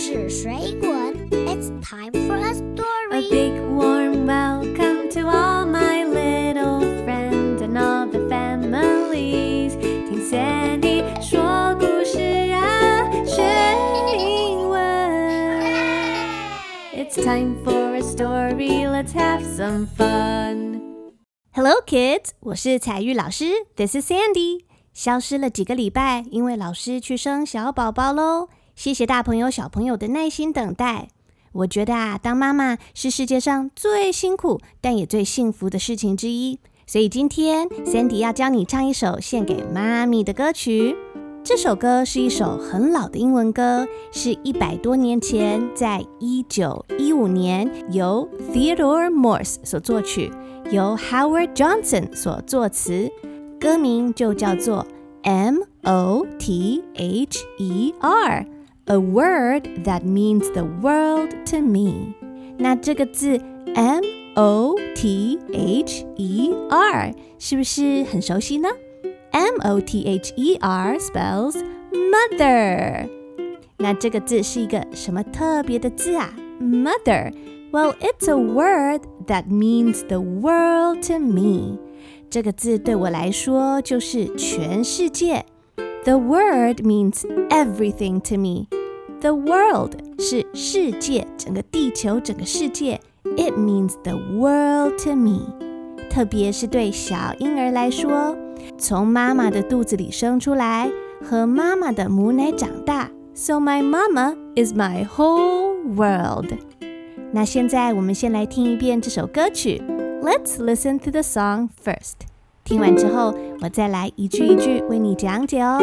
事水滚，It's time for a A story. big warm welcome to all my little friends and all the families。听 Sandy 说故事啊，学英文。It's time for a story. Let's have some fun. Hello, kids. 我是彩玉老师。This is Sandy. 消失了几个礼拜，因为老师去生小宝宝喽。 谢谢大朋友、小朋友的耐心等待。我觉得啊，当妈妈是世界上最辛苦，但也最幸福的事情之一。所以今天，Sandy 要教你唱一首献给妈咪的歌曲。这首歌是一首很老的英文歌，是一百多年前，在一九一五年由 Theodore Morse 所作曲，由 Howard Johnson 所作词，歌名就叫做 M O T H E R。A word that means the world to me。那这个字 M O T H E R 是不是很熟悉呢？M O T H E R spells mother。那这个字是一个什么特别的字啊？Mother。Well, it's a word that means the world to me。这个字对我来说就是全世界。The word means everything to me. The world 是世界，整个地球，整个世界。It means the world to me. 特别是对小婴儿来说，从妈妈的肚子里生出来，和妈妈的母奶长大。So my mama is my whole world. 那现在我们先来听一遍这首歌曲。Let's listen to the song first. 听完之后，我再来一句一句为你讲解哦。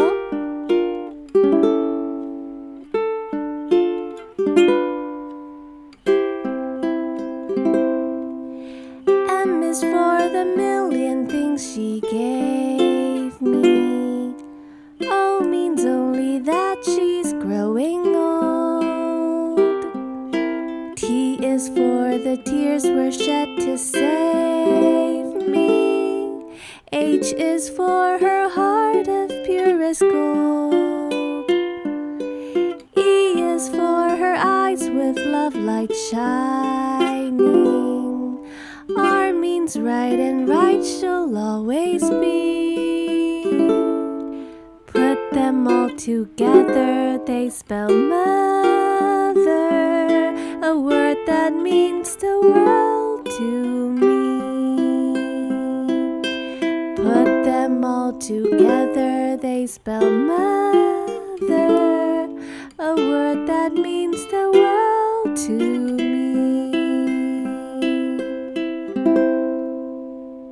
Is for her heart of purest gold. E is for her eyes with love light shining. R means right and right she'll always be. Put them all together, they spell mother, a word that means the world to together, they spell mother, a word that means the world to me.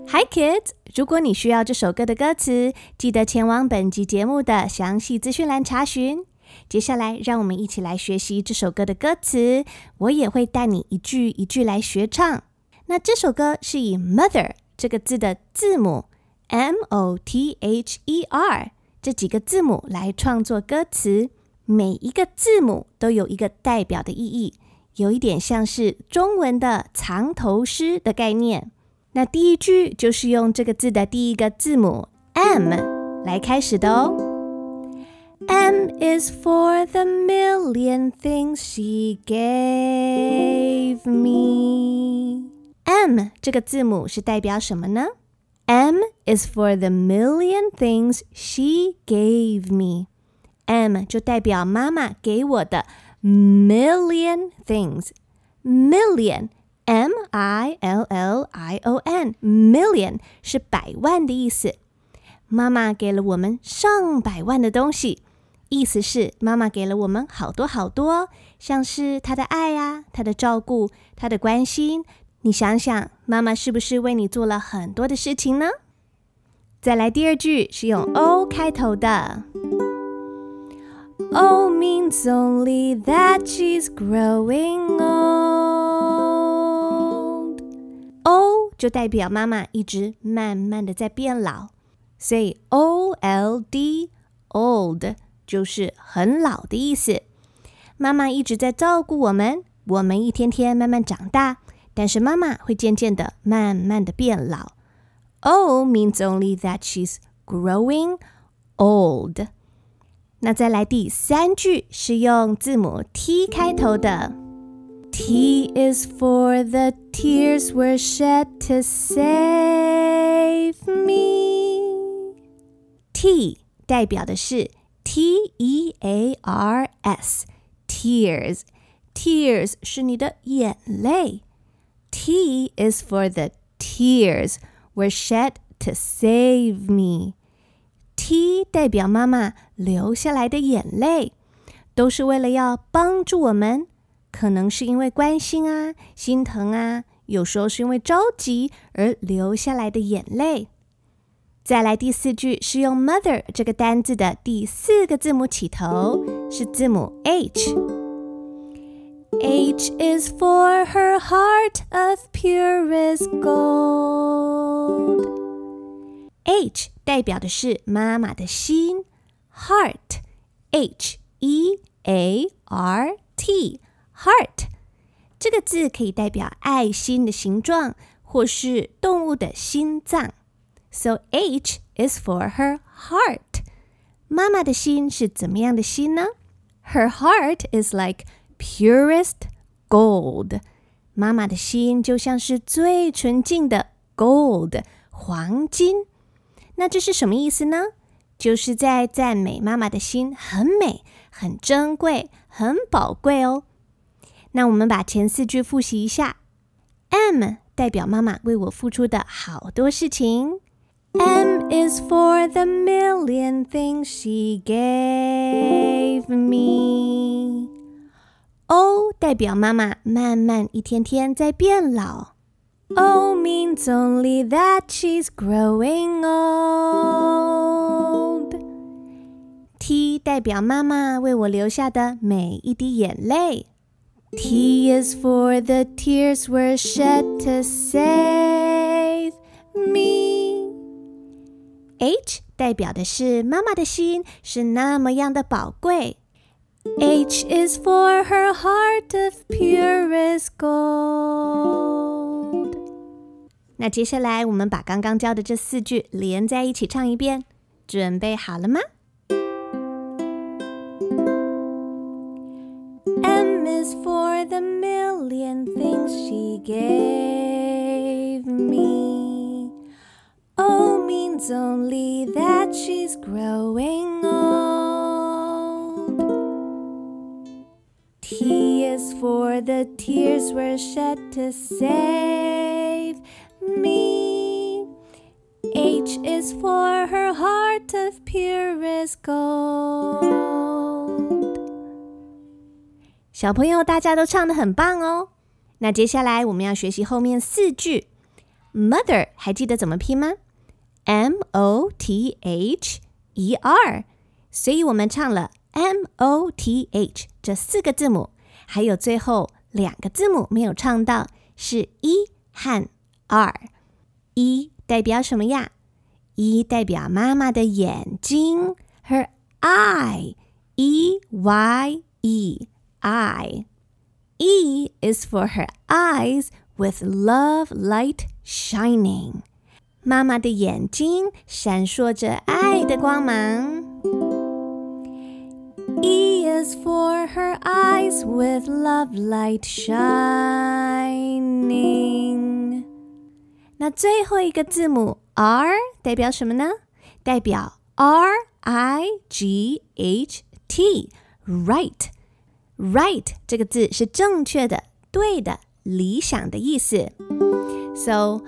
Hi kids！如果你需要这首歌的歌词，记得前往本集节目的详细资讯栏查询。接下来，让我们一起来学习这首歌的歌词，我也会带你一句一句来学唱。那这首歌是以 mother 这个字的字母 M O T H E R 这几个字母来创作歌词，每一个字母都有一个代表的意义，有一点像是中文的藏头诗的概念。那第一句就是用这个字的第一个字母 M 来开始的哦。M is for the million things she gave me. M 这个字母是代表什么呢 ？M is for the million things she gave me. M 就代表妈妈给我的 million things. Million M I L L I O N million 是百万的意思。妈妈给了我们上百万的东西，意思是妈妈给了我们好多好多，像是她的爱呀、她的照顾、她的关心。 你想想，妈妈是不是为你做了很多的事情呢？再来第二句是用 O 开头的。O means only that she's growing old. O 就代表妈妈一直慢慢的在变老，所以 O L D old 就是很老的意思。妈妈一直在照顾我们，我们一天天慢慢长大，但是妈妈会渐渐的慢慢的变老。O means only that she's growing old. 那再来第三句是用字母 T 开头的，T is for the tears were shed to save me。T 代表的是 T E A R S，tears，tears 是你的眼泪。 T is for the tears were shed to save me。T 代表妈妈流下来的眼泪，都是为了要帮助我们，可能是因为关心啊、心疼啊，有时候是因为着急而流下来的眼泪。再来第四句是用 mother 这个单字的第四个字母起头，是字母 H。 H is for her heart of purest gold。H 代表的是妈妈的心，heart，H E A R T，heart 这个字可以代表爱心的形状，或是动物的心脏。So H is for her heart。妈妈的心是怎么样的心呢？Her heart is like purest gold。妈妈的心就像是最纯净的 gold 黄金。那这是什么意思呢？就是在赞美妈妈的心很美、很珍贵、很宝贵哦。那我们把前四句复习一下。M 代表妈妈为我付出的好多事情。M is for the million things she gave me。O 代表妈妈慢慢一天天在变老。O means only that she's growing old. T 代表妈妈为我留下的每一滴眼泪。T is for the tears were shed to save me. H 代表的是妈妈的心是那么样的宝贵。H is for her heart of purest gold. 那接下来我们把刚刚教的这四句连在一起唱一遍，准备好了吗？M is for the million things she gave me. O means only that she's growing for the tears were shed to save me. H is for her heart of purest gold. 小朋友，大家都唱的很棒哦。那接下来我们要学习后面四句。Mother 还记得怎么拼吗？M O T H E R。所以我们唱了 M O T H 这四个字母， 还有最后两个字母没有唱到，是一和 R。E 代表什么呀一代表妈妈的眼睛，her eye，E Y E i. E is for her eyes with love light shining。妈妈的眼睛闪烁着爱的光芒。E is for her eyes with love light shining。那最后一个字母 R 代表什么呢？代表 R I G H T，right。right 这个字是正确的、对的、理想的意思。So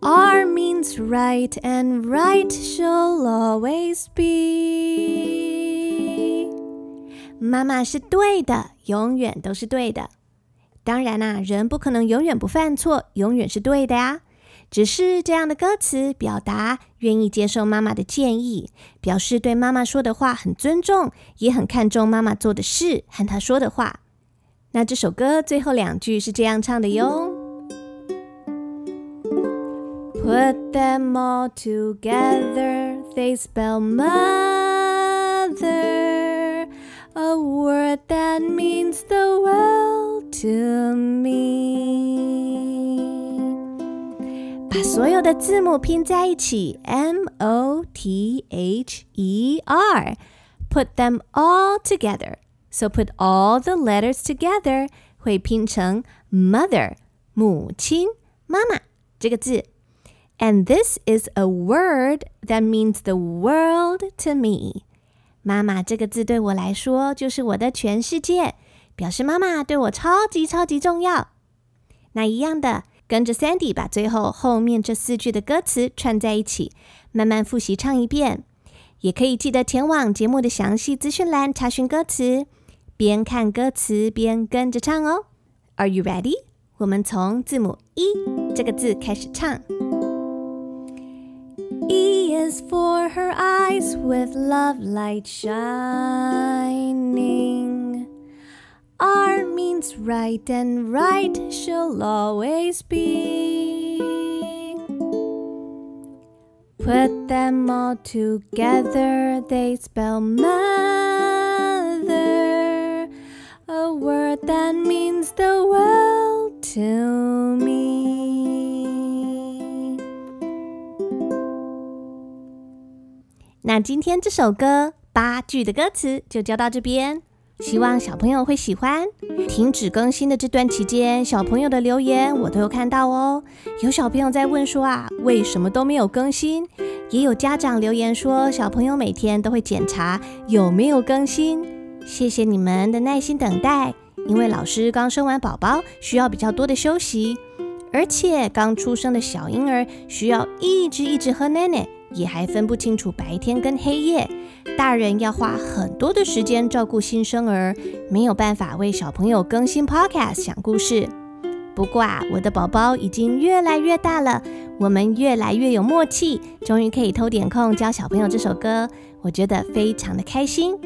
R means right, and right shall always be。 妈妈是对的，永远都是对的。当然啦、人不可能永远不犯错，永远是对的呀。只是这样的歌词表达愿意接受妈妈的建议，表示对妈妈说的话很尊重，也很看重妈妈做的事和她说的话。那这首歌最后两句是这样唱的哟：Put them all together, they spell mother, a word that means the world to me. 把所有的字母拼在一起，M O T H E R。 put them all together. So put all the letters together 会拼成 mother 母亲妈妈这个字。And this is a word that means the world to me. 妈妈这个字对我来说就是我的全世界，表示妈妈对我超级超级重要。那一样的，跟着 Sandy 把最后后面这四句的歌词串在一起，慢慢复习唱一遍。也可以记得前往节目的详细资讯栏查询歌词，边看歌词边跟着唱哦。Are you ready？我们从字母一这个字开始唱。E is for her eyes with love light shining. R means right and right she'll always be. Put them all together, they spell mother, a word that means the world to me. 那今天这首歌八句的歌词就教到这边。希望小朋友会喜欢。停止更新的这段期间，小朋友的留言我都有看到哦。有小朋友在问说啊，为什么都没有更新？也有家长留言说，小朋友每天都会检查有没有更新。谢谢你们的耐心等待，因为老师刚生完宝宝，需要比较多的休息，而且刚出生的小婴儿需要一直一直喝奶奶。也还分不清楚白天跟黑夜，大人要花很多的时间照顾新生儿，没有办法为小朋友更新 podcast 讲故事。不过啊，我的宝宝已经越来越大了，我们越来越有默契，终于可以偷点空教小朋友这首歌，我觉得非常的开心。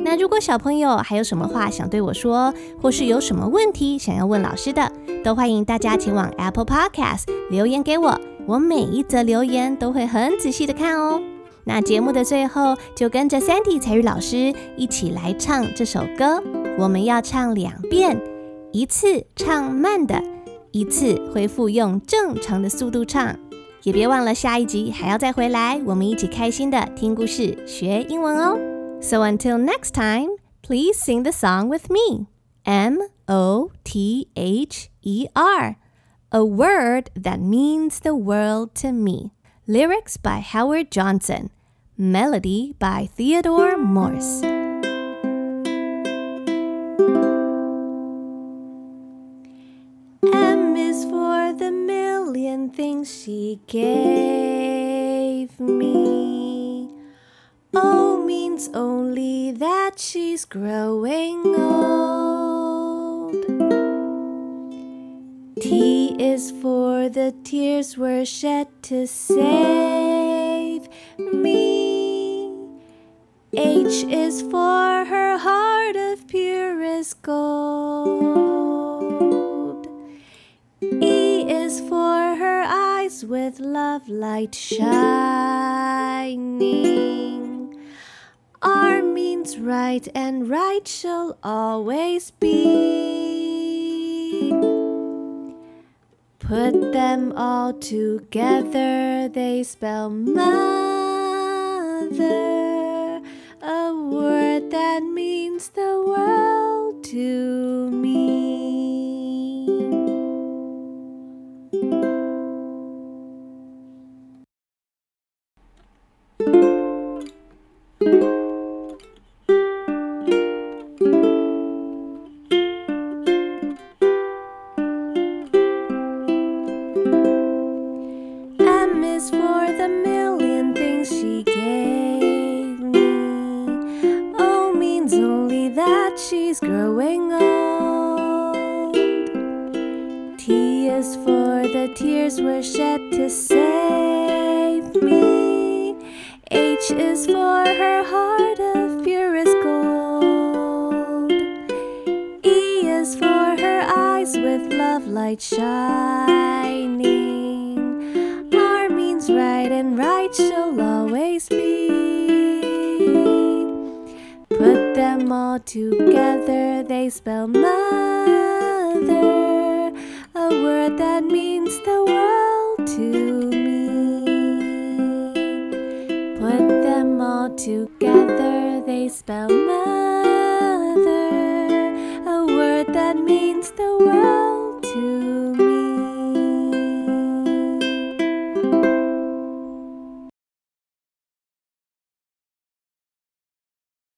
那如果小朋友还有什么话想对我说，或是有什么问题想要问老师的，都欢迎大家前往 Apple Podcast 留言给我。我每一则留言都会很仔细的看哦。那节目的最后，就跟着 Sandy 彩玉老师一起来唱这首歌。我们要唱两遍，一次唱慢的，一次恢复用正常的速度唱。也别忘了下一集还要再回来，我们一起开心的听故事、学英文哦。So until next time, please sing the song with me. M O T H E R a word that means the world to me. Lyrics by Howard Johnson. Melody by Theodore Morse. M is for the million things she gave me. O means only that she's growing old. T is for the tears were shed to save me. H is for her heart of purest gold. E is for her eyes with love light shining. R means right, and right shall always be. Put them all together, they spell mother, a word that means the world to me. T is for the tears were shed to save me. H is for her heart of purest gold. E is for her eyes with love light shining. R means right and right shall always be them all together, they spell mother, a word that means the world to me. Put them all together, they spell mother, a word that means the world.